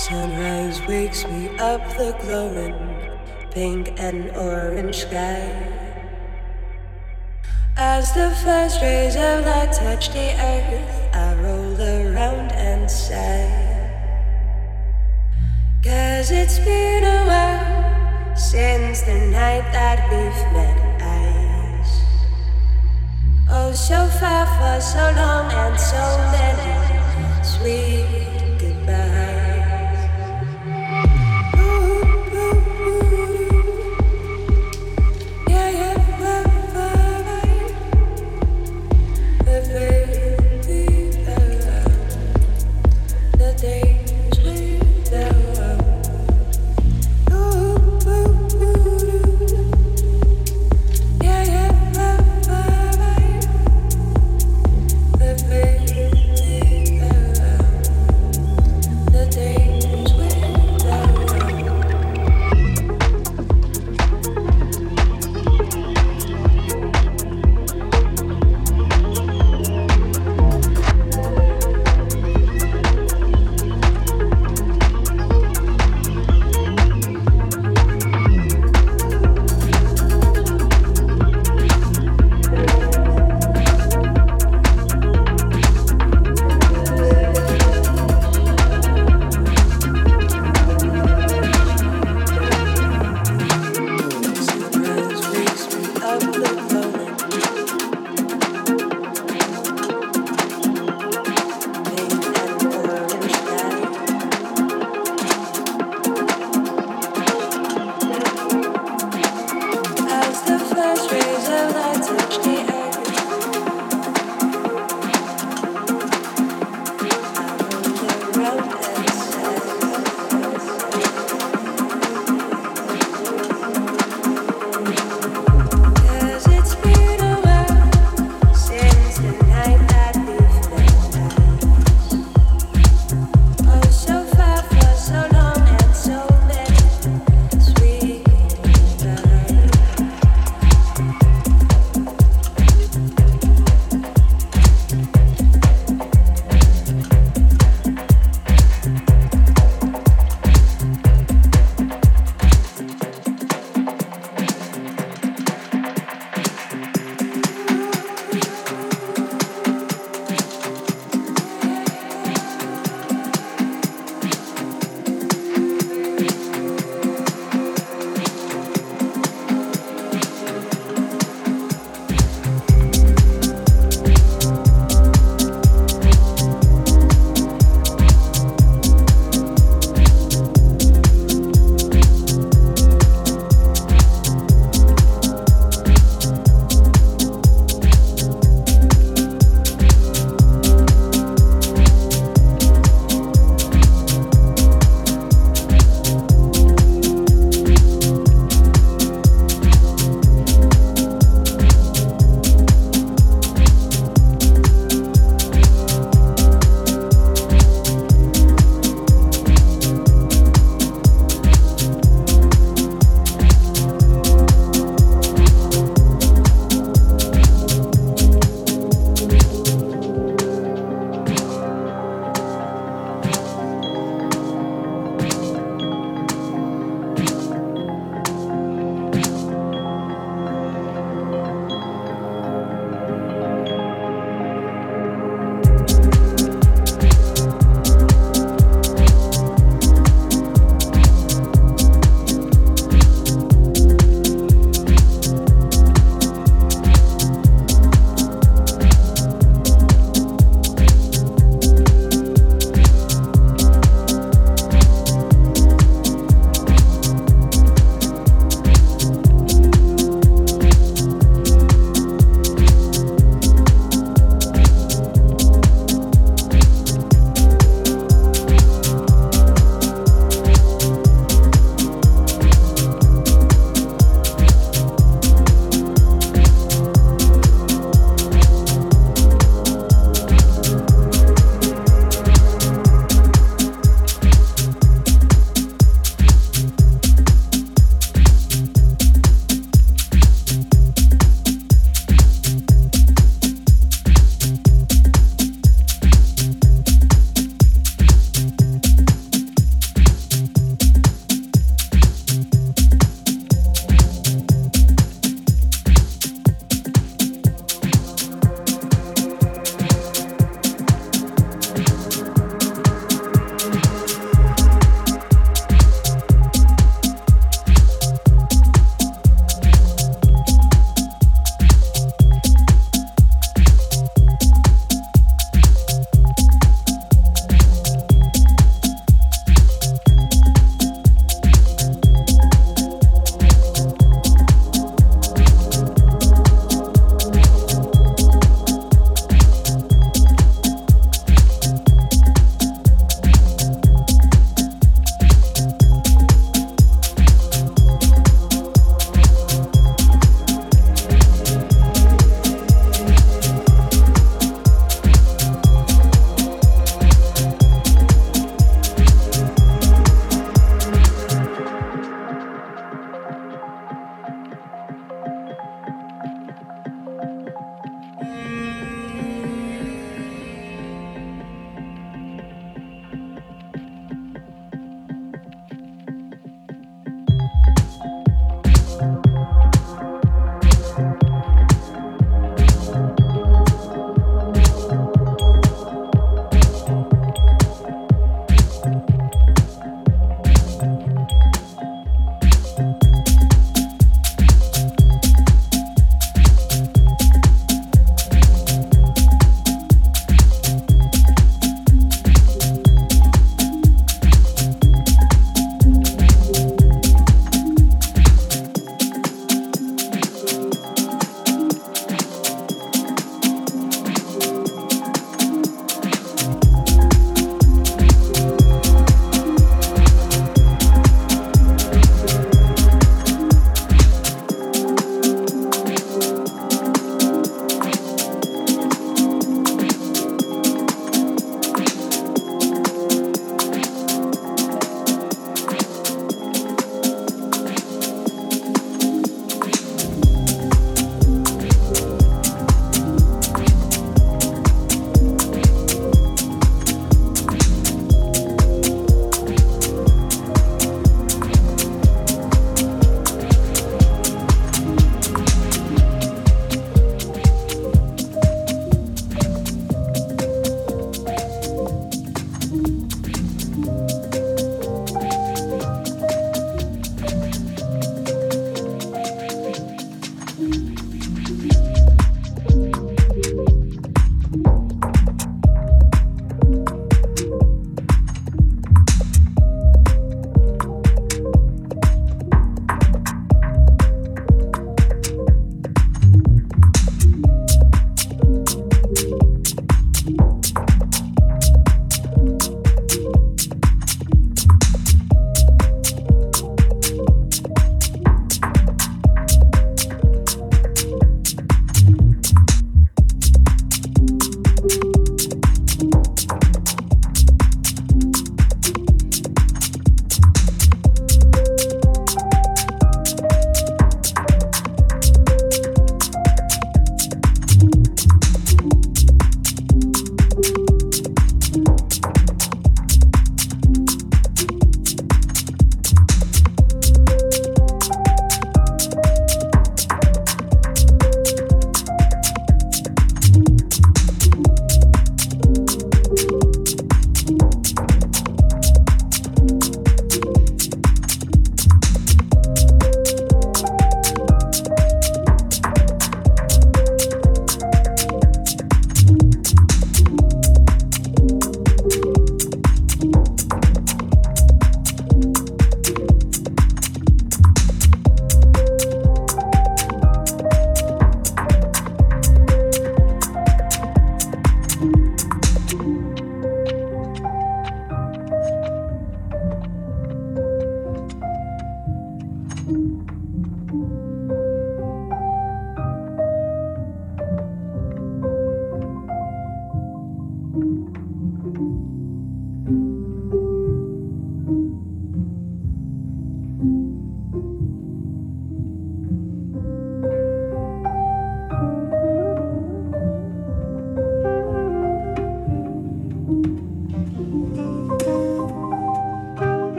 Sunrise wakes me up the glowing pink and orange sky. As the first rays of light touch the earth, I roll around and sigh. Cause it's been a while since the night that we've met eyes. Oh, so far for so long and so many sweet